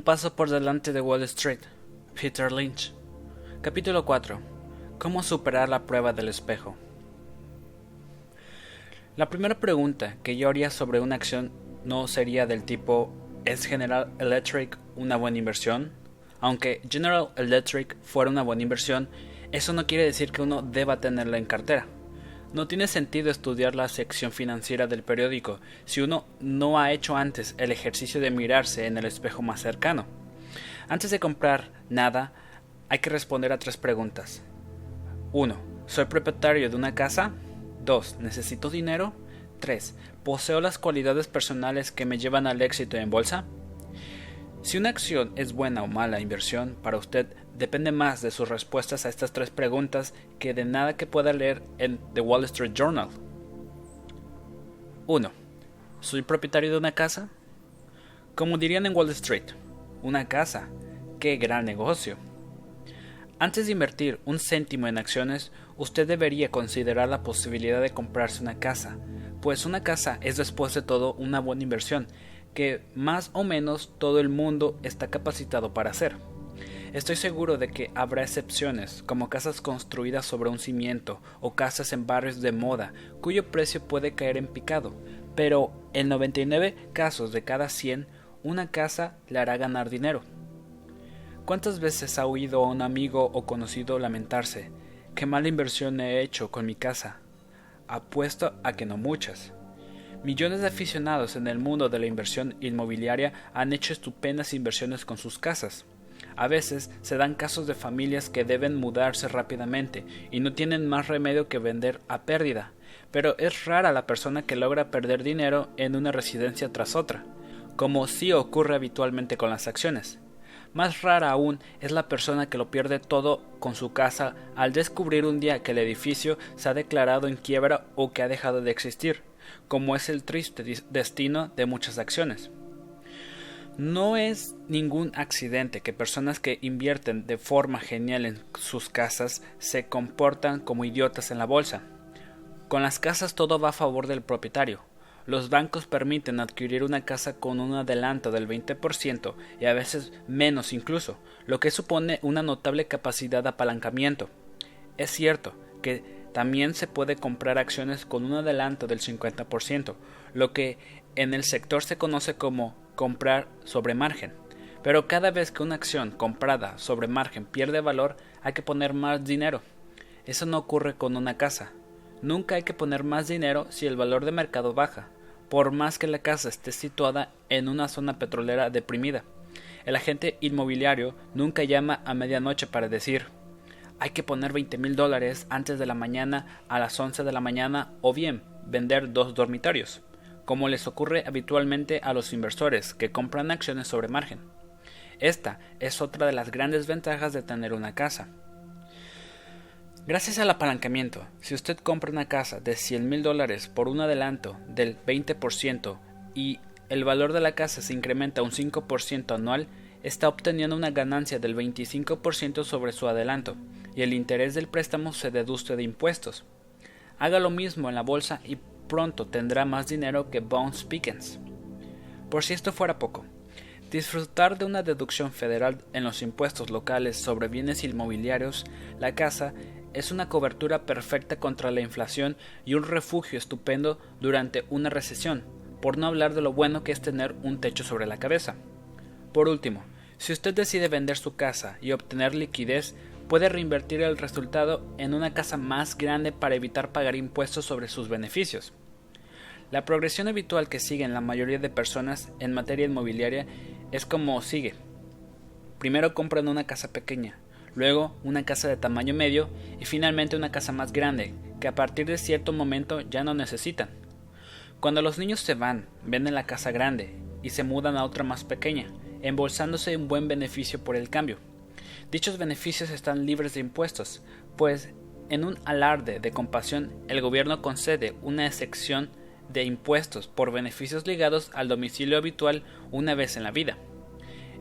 Un paso por delante de Wall Street. Peter Lynch. Capítulo 4. ¿Cómo superar la prueba del espejo? La primera pregunta que yo haría sobre una acción no sería del tipo ¿es General Electric una buena inversión? Aunque General Electric fuera una buena inversión, eso no quiere decir que uno deba tenerla en cartera. No tiene sentido estudiar la sección financiera del periódico si uno no ha hecho antes el ejercicio de mirarse en el espejo más cercano. Antes de comprar nada, hay que responder a tres preguntas. 1. ¿Soy propietario de una casa? 2. ¿Necesito dinero? 3. ¿Poseo las cualidades personales que me llevan al éxito en bolsa? Si una acción es buena o mala inversión para usted depende más de sus respuestas a estas tres preguntas que de nada que pueda leer en The Wall Street Journal. 1. ¿Soy propietario de una casa? Como dirían en Wall Street, una casa. ¡Qué gran negocio! Antes de invertir un céntimo en acciones, usted debería considerar la posibilidad de comprarse una casa, pues una casa es después de todo una buena inversión que más o menos todo el mundo está capacitado para hacer. Estoy seguro de que habrá excepciones, como casas construidas sobre un cimiento o casas en barrios de moda, cuyo precio puede caer en picado, pero en 99 casos de cada 100, una casa le hará ganar dinero. ¿Cuántas veces ha oído a un amigo o conocido lamentarse? ¿Qué mala inversión he hecho con mi casa? Apuesto a que no muchas. Millones de aficionados en el mundo de la inversión inmobiliaria han hecho estupendas inversiones con sus casas. A veces se dan casos de familias que deben mudarse rápidamente y no tienen más remedio que vender a pérdida, pero es rara la persona que logra perder dinero en una residencia tras otra, como sí ocurre habitualmente con las acciones. Más rara aún es la persona que lo pierde todo con su casa al descubrir un día que el edificio se ha declarado en quiebra o que ha dejado de existir como es el triste destino de muchas acciones. No es ningún accidente que personas que invierten de forma genial en sus casas se comportan como idiotas en la bolsa. Con las casas todo va a favor del propietario. Los bancos permiten adquirir una casa con un adelanto del 20% y a veces menos incluso, lo que supone una notable capacidad de apalancamiento. Es cierto que también se puede comprar acciones con un adelanto del 50%, lo que en el sector se conoce como comprar sobre margen. Pero cada vez que una acción comprada sobre margen pierde valor, hay que poner más dinero. Eso no ocurre con una casa. Nunca hay que poner más dinero si el valor de mercado baja, por más que la casa esté situada en una zona petrolera deprimida. El agente inmobiliario nunca llama a medianoche para decir hay que poner 20 mil dólares antes de la mañana a las 11 de la mañana o bien vender dos dormitorios, como les ocurre habitualmente a los inversores que compran acciones sobre margen. Esta es otra de las grandes ventajas de tener una casa. Gracias al apalancamiento, si usted compra una casa de 100 mil dólares por un adelanto del 20% y el valor de la casa se incrementa un 5% anual, está obteniendo una ganancia del 25% sobre su adelanto, el interés del préstamo se deduce de impuestos. Haga lo mismo en la bolsa y pronto tendrá más dinero que Bones Pickens. Por si esto fuera poco, disfrutar de una deducción federal en los impuestos locales sobre bienes inmobiliarios, la casa es una cobertura perfecta contra la inflación y un refugio estupendo durante una recesión, por no hablar de lo bueno que es tener un techo sobre la cabeza. Por último, si usted decide vender su casa y obtener liquidez, puede reinvertir el resultado en una casa más grande para evitar pagar impuestos sobre sus beneficios. La progresión habitual que siguen la mayoría de personas en materia inmobiliaria es como sigue. Primero compran una casa pequeña, luego una casa de tamaño medio y finalmente una casa más grande, que a partir de cierto momento ya no necesitan. Cuando los niños se van, venden la casa grande y se mudan a otra más pequeña, embolsándose un buen beneficio por el cambio. Dichos beneficios están libres de impuestos, pues en un alarde de compasión el gobierno concede una excepción de impuestos por beneficios ligados al domicilio habitual una vez en la vida.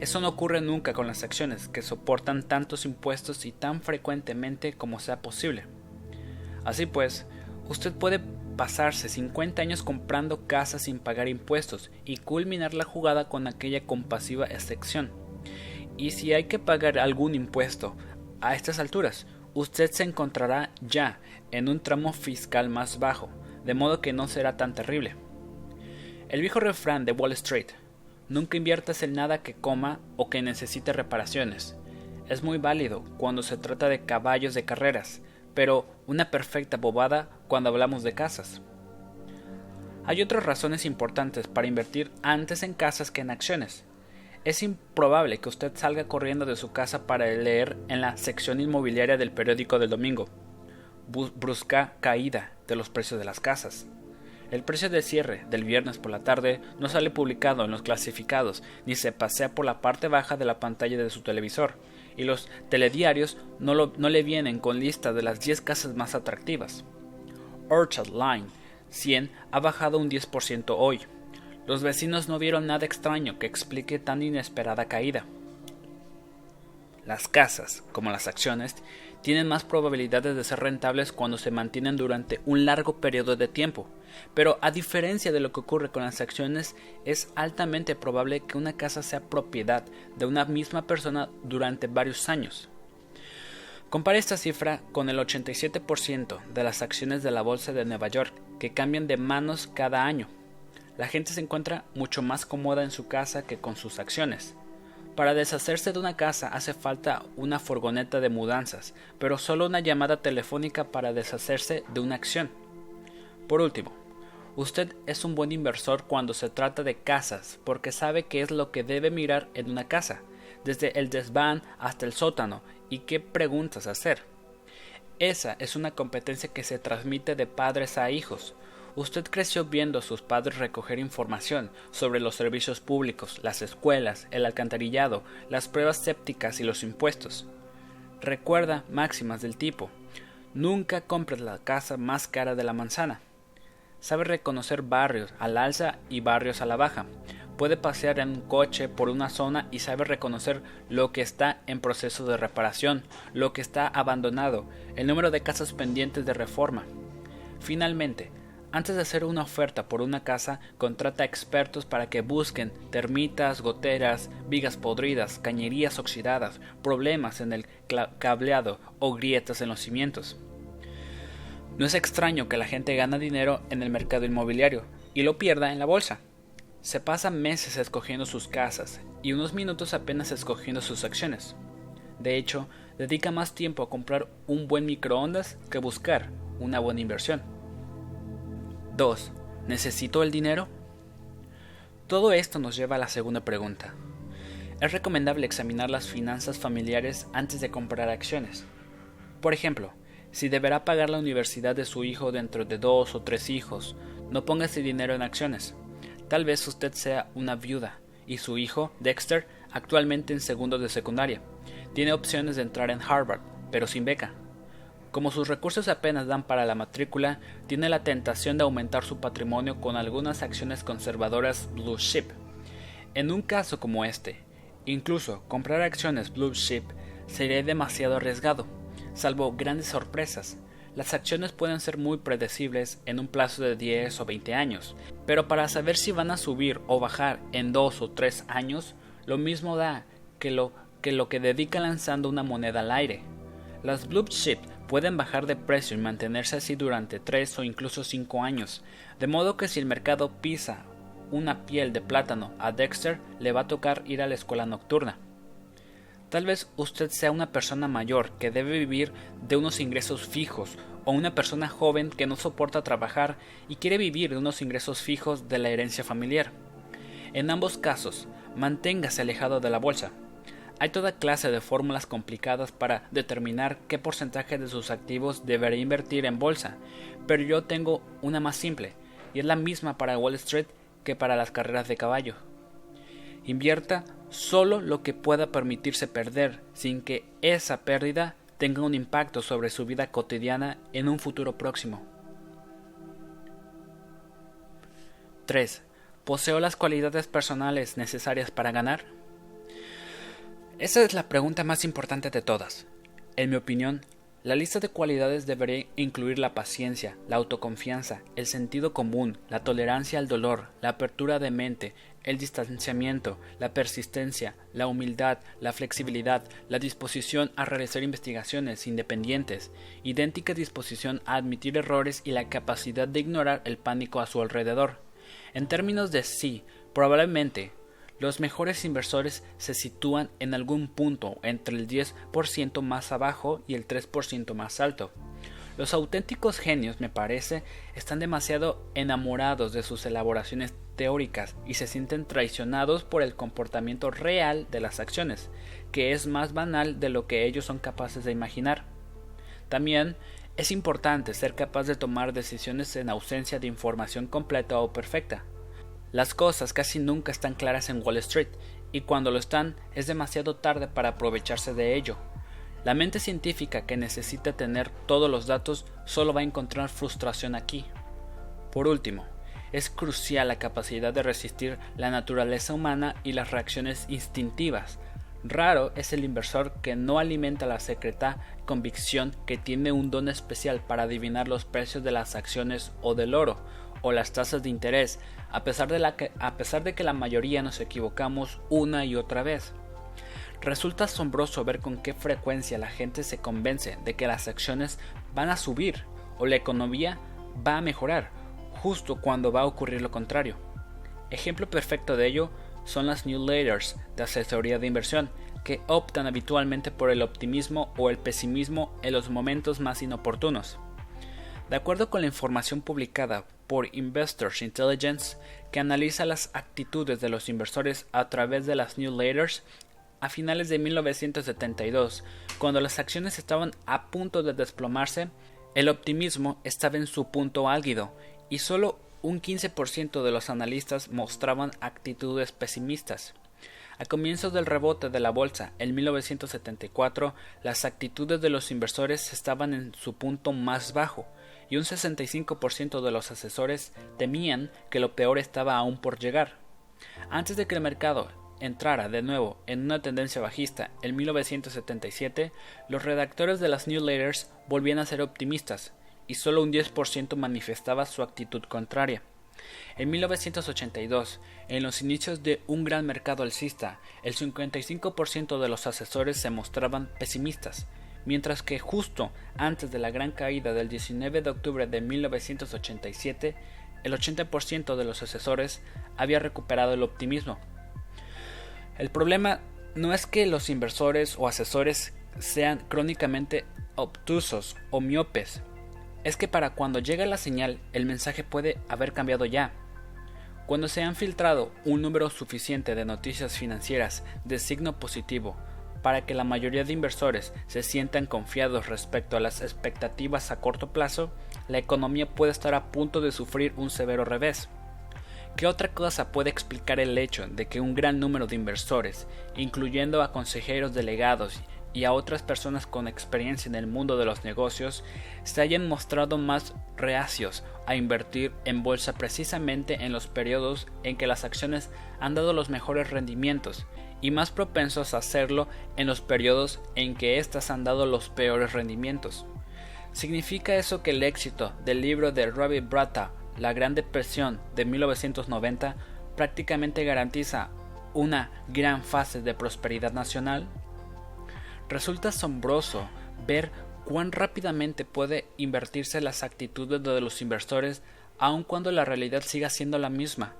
Eso no ocurre nunca con las acciones, que soportan tantos impuestos y tan frecuentemente como sea posible. Así pues, usted puede pasarse 50 años comprando casas sin pagar impuestos y culminar la jugada con aquella compasiva excepción Y si hay que pagar algún impuesto a estas alturas, usted se encontrará ya en un tramo fiscal más bajo, de modo que no será tan terrible. El viejo refrán de Wall Street, nunca inviertas en nada que coma o que necesite reparaciones, es muy válido cuando se trata de caballos de carreras, pero una perfecta bobada cuando hablamos de casas. Hay otras razones importantes para invertir antes en casas que en acciones. Es improbable que usted salga corriendo de su casa para leer en la sección inmobiliaria del periódico del domingo brusca caída de los precios de las casas. El precio de cierre del viernes por la tarde no sale publicado en los clasificados ni se pasea por la parte baja de la pantalla de su televisor, y los telediarios no, le vienen con lista de las 10 casas más atractivas. Orchard Line 100 ha bajado un 10% hoy. Los vecinos no vieron nada extraño que explique tan inesperada caída. Las casas, como las acciones, tienen más probabilidades de ser rentables cuando se mantienen durante un largo periodo de tiempo, pero a diferencia de lo que ocurre con las acciones, es altamente probable que una casa sea propiedad de una misma persona durante varios años. Compare esta cifra con el 87% de las acciones de la Bolsa de Nueva York que cambian de manos cada año. La gente se encuentra mucho más cómoda en su casa que con sus acciones. Para deshacerse de una casa hace falta una furgoneta de mudanzas, pero solo una llamada telefónica para deshacerse de una acción. Por último, usted es un buen inversor cuando se trata de casas, porque sabe qué es lo que debe mirar en una casa, desde el desván hasta el sótano, y qué preguntas hacer. Esa es una competencia que se transmite de padres a hijos, Usted creció viendo a sus padres recoger información sobre los servicios públicos, las escuelas, el alcantarillado, las pruebas sépticas y los impuestos. Recuerda máximas del tipo Nunca compres la casa más cara de la manzana. Sabe reconocer barrios al alza y barrios a la baja. Puede pasear en un coche por una zona y sabe reconocer lo que está en proceso de reparación, lo que está abandonado, el número de casas pendientes de reforma. Finalmente, antes de hacer una oferta por una casa, contrata expertos para que busquen termitas, goteras, vigas podridas, cañerías oxidadas, problemas en el cableado o grietas en los cimientos. No es extraño que la gente gana dinero en el mercado inmobiliario y lo pierda en la bolsa. Se pasa meses escogiendo sus casas y unos minutos apenas escogiendo sus acciones. De hecho, dedica más tiempo a comprar un buen microondas que buscar una buena inversión. 2. ¿Necesito el dinero? Todo esto nos lleva a la segunda pregunta. Es recomendable examinar las finanzas familiares antes de comprar acciones. Por ejemplo, si deberá pagar la universidad de su hijo dentro de dos o tres hijos, no ponga ese dinero en acciones. Tal vez usted sea una viuda y su hijo, Dexter, actualmente en segundo de secundaria. Tiene opciones de entrar en Harvard, pero sin beca. Como sus recursos apenas dan para la matrícula, tiene la tentación de aumentar su patrimonio con algunas acciones conservadoras Blue Chip. En un caso como este, incluso comprar acciones Blue Chip sería demasiado arriesgado, salvo grandes sorpresas. Las acciones pueden ser muy predecibles en un plazo de 10 o 20 años, pero para saber si van a subir o bajar en 2 o 3 años, lo mismo da que lo que, lo que dedica lanzando una moneda al aire. Las blue chip pueden bajar de precio y mantenerse así durante 3 o incluso 5 años, de modo que si el mercado pisa una piel de plátano a Dexter, le va a tocar ir a la escuela nocturna. Tal vez usted sea una persona mayor que debe vivir de unos ingresos fijos o una persona joven que no soporta trabajar y quiere vivir de unos ingresos fijos de la herencia familiar. En ambos casos, manténgase alejado de la bolsa, hay toda clase de fórmulas complicadas para determinar qué porcentaje de sus activos debería invertir en bolsa, pero yo tengo una más simple, y es la misma para Wall Street que para las carreras de caballo. Invierta solo lo que pueda permitirse perder, sin que esa pérdida tenga un impacto sobre su vida cotidiana en un futuro próximo. 3. ¿Poseo las cualidades personales necesarias para ganar? Esa es la pregunta más importante de todas. En mi opinión, La lista de cualidades debería incluir la paciencia, la autoconfianza, el sentido común, la tolerancia al dolor, la apertura de mente, el distanciamiento, la persistencia, la humildad, la flexibilidad, la disposición a realizar investigaciones independientes, idéntica disposición a admitir errores y la capacidad de ignorar el pánico a su alrededor. En términos de sí, probablemente los mejores inversores se sitúan en algún punto entre el 10% más abajo y el 3% más alto. Los auténticos genios, me parece, están demasiado enamorados de sus elaboraciones teóricas y se sienten traicionados por el comportamiento real de las acciones, que es más banal de lo que ellos son capaces de imaginar. También es importante ser capaz de tomar decisiones en ausencia de información completa o perfecta. Las cosas casi nunca están claras en Wall Street, y cuando lo están es demasiado tarde para aprovecharse de ello. La mente científica que necesita tener todos los datos solo va a encontrar frustración aquí. Por último, es crucial la capacidad de resistir la naturaleza humana y las reacciones instintivas. Raro es el inversor que no alimenta la secreta convicción que tiene un don especial para adivinar los precios de las acciones o del oro, o las tasas de interés, a pesar de, que, a pesar de que la mayoría nos equivocamos una y otra vez. Resulta asombroso ver con qué frecuencia la gente se convence de que las acciones van a subir o la economía va a mejorar, justo cuando va a ocurrir lo contrario. Ejemplo perfecto de ello son las newsletters de asesoría de inversión, que optan habitualmente por el optimismo o el pesimismo en los momentos más inoportunos. De acuerdo con la información publicada por Investors Intelligence, que analiza las actitudes de los inversores a través de las newsletters, a finales de 1972, cuando las acciones estaban a punto de desplomarse, el optimismo estaba en su punto álgido y solo un 15% de los analistas mostraban actitudes pesimistas. A comienzos del rebote de la bolsa en 1974, las actitudes de los inversores estaban en su punto más bajo, y un 65% de los asesores temían que lo peor estaba aún por llegar. Antes de que el mercado entrara de nuevo en una tendencia bajista en 1977, los redactores de las newsletters volvían a ser optimistas, y solo un 10% manifestaba su actitud contraria. En 1982, en los inicios de un gran mercado alcista, el 55% de los asesores se mostraban pesimistas, mientras que justo antes de la gran caída del 19 de octubre de 1987, el 80% de los asesores había recuperado el optimismo. El problema no es que los inversores o asesores sean crónicamente obtusos o miopes, es que para cuando llega la señal el mensaje puede haber cambiado ya. Cuando se han filtrado un número suficiente de noticias financieras de signo positivo para que la mayoría de inversores se sientan confiados respecto a las expectativas a corto plazo, la economía puede estar a punto de sufrir un severo revés. ¿Qué otra cosa puede explicar el hecho de que un gran número de inversores, incluyendo a consejeros delegados y a otras personas con experiencia en el mundo de los negocios, se hayan mostrado más reacios a invertir en bolsa precisamente en los periodos en que las acciones han dado los mejores rendimientos y más propensos a hacerlo en los periodos en que éstas han dado los peores rendimientos. ¿Significa eso que el éxito del libro de Robbie Brata, La Gran Depresión de 1990, prácticamente garantiza una gran fase de prosperidad nacional? Resulta asombroso ver cuán rápidamente puede invertirse las actitudes de los inversores aun cuando la realidad siga siendo la misma.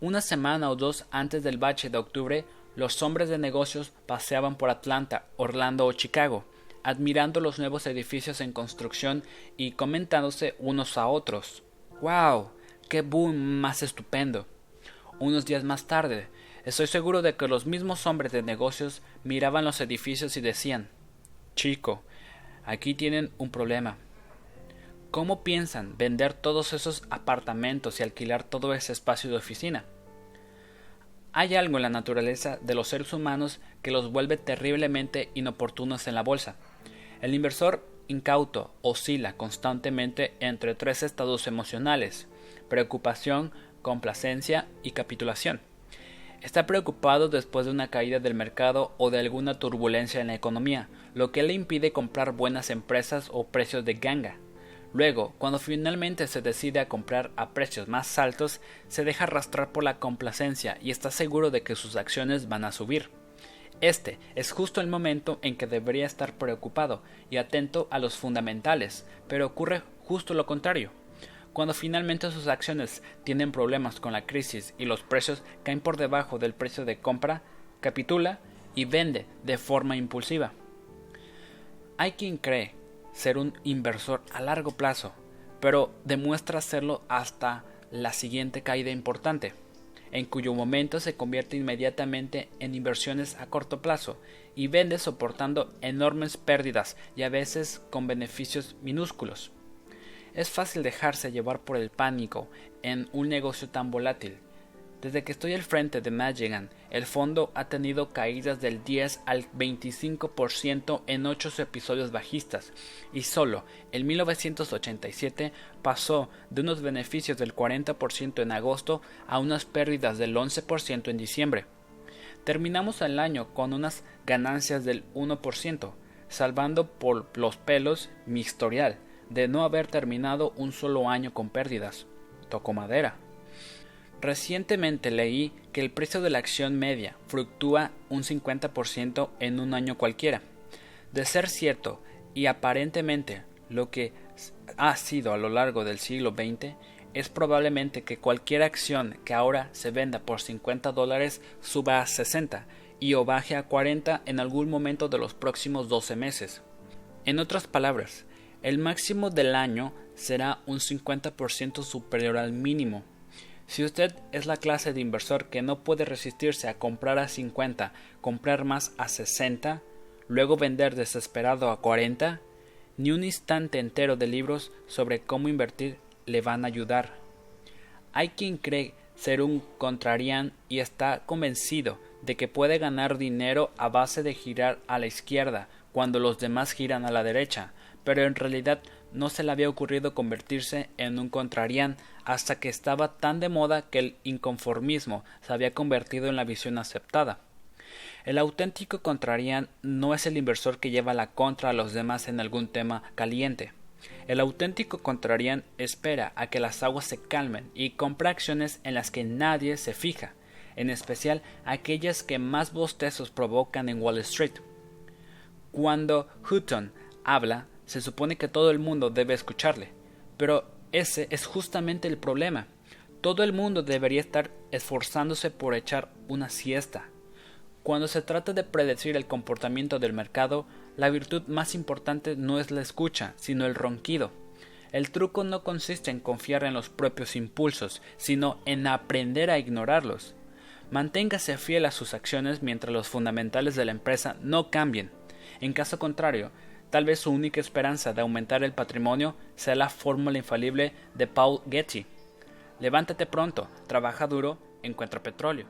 Una semana o dos antes del bache de octubre, los hombres de negocios paseaban por Atlanta, Orlando o Chicago, admirando los nuevos edificios en construcción y comentándose unos a otros. ¡Wow! ¡Qué boom más estupendo! Unos días más tarde, estoy seguro de que los mismos hombres de negocios miraban los edificios y decían Chico, aquí tienen un problema. ¿Cómo piensan vender todos esos apartamentos y alquilar todo ese espacio de oficina? Hay algo en la naturaleza de los seres humanos que los vuelve terriblemente inoportunos en la bolsa. El inversor incauto oscila constantemente entre tres estados emocionales preocupación, complacencia y capitulación. Está preocupado después de una caída del mercado o de alguna turbulencia en la economía, lo que le impide comprar buenas empresas o precios de ganga. Luego, cuando finalmente se decide a comprar a precios más altos, se deja arrastrar por la complacencia y está seguro de que sus acciones van a subir. Este es justo el momento en que debería estar preocupado y atento a los fundamentales, pero ocurre justo lo contrario. Cuando finalmente sus acciones tienen problemas con la crisis y los precios caen por debajo del precio de compra, capitula y vende de forma impulsiva. Hay quien cree ser un inversor a largo plazo, pero demuestra serlo hasta la siguiente caída importante, en cuyo momento se convierte inmediatamente en inversiones a corto plazo y vende soportando enormes pérdidas y a veces con beneficios minúsculos. Es fácil dejarse llevar por el pánico en un negocio tan volátil. Desde que estoy al frente de Magellan, el fondo ha tenido caídas del 10 al 25% en 8 episodios bajistas y solo en 1987 pasó de unos beneficios del 40% en agosto a unas pérdidas del 11% en diciembre. Terminamos el año con unas ganancias del 1%, salvando por los pelos mi historial de no haber terminado un solo año con pérdidas. Tocó madera. Recientemente leí que el precio de la acción media fluctúa un 50% en un año cualquiera. De ser cierto y aparentemente lo que ha sido a lo largo del siglo XX, es probablemente que cualquier acción que ahora se venda por 50 dólares suba a 60 y o baje a 40 en algún momento de los próximos 12 meses. En otras palabras, el máximo del año será un 50% superior al mínimo. Si usted es la clase de inversor que no puede resistirse a comprar a 50, comprar más a 60, luego vender desesperado a 40, ni un instante entero de libros sobre cómo invertir le van a ayudar. Hay quien cree ser un contrarian y está convencido de que puede ganar dinero a base de girar a la izquierda cuando los demás giran a la derecha, pero en realidad no se le había ocurrido convertirse en un contrarian hasta que estaba tan de moda que el inconformismo se había convertido en la visión aceptada. El auténtico contrarian no es el inversor que lleva la contra a los demás en algún tema caliente. El auténtico contrarian espera a que las aguas se calmen y compra acciones en las que nadie se fija, en especial aquellas que más bostezos provocan en Wall Street. Cuando Hutton habla se supone que todo el mundo debe escucharle. Pero ese es justamente el problema. Todo el mundo debería estar esforzándose por echar una siesta. Cuando se trata de predecir el comportamiento del mercado, la virtud más importante no es la escucha, sino el ronquido. El truco no consiste en confiar en los propios impulsos, sino en aprender a ignorarlos. Manténgase fiel a sus acciones mientras los fundamentales de la empresa no cambien. En caso contrario, Tal vez su única esperanza de aumentar el patrimonio sea la fórmula infalible de Paul Getty. Levántate pronto, trabaja duro, encuentra petróleo.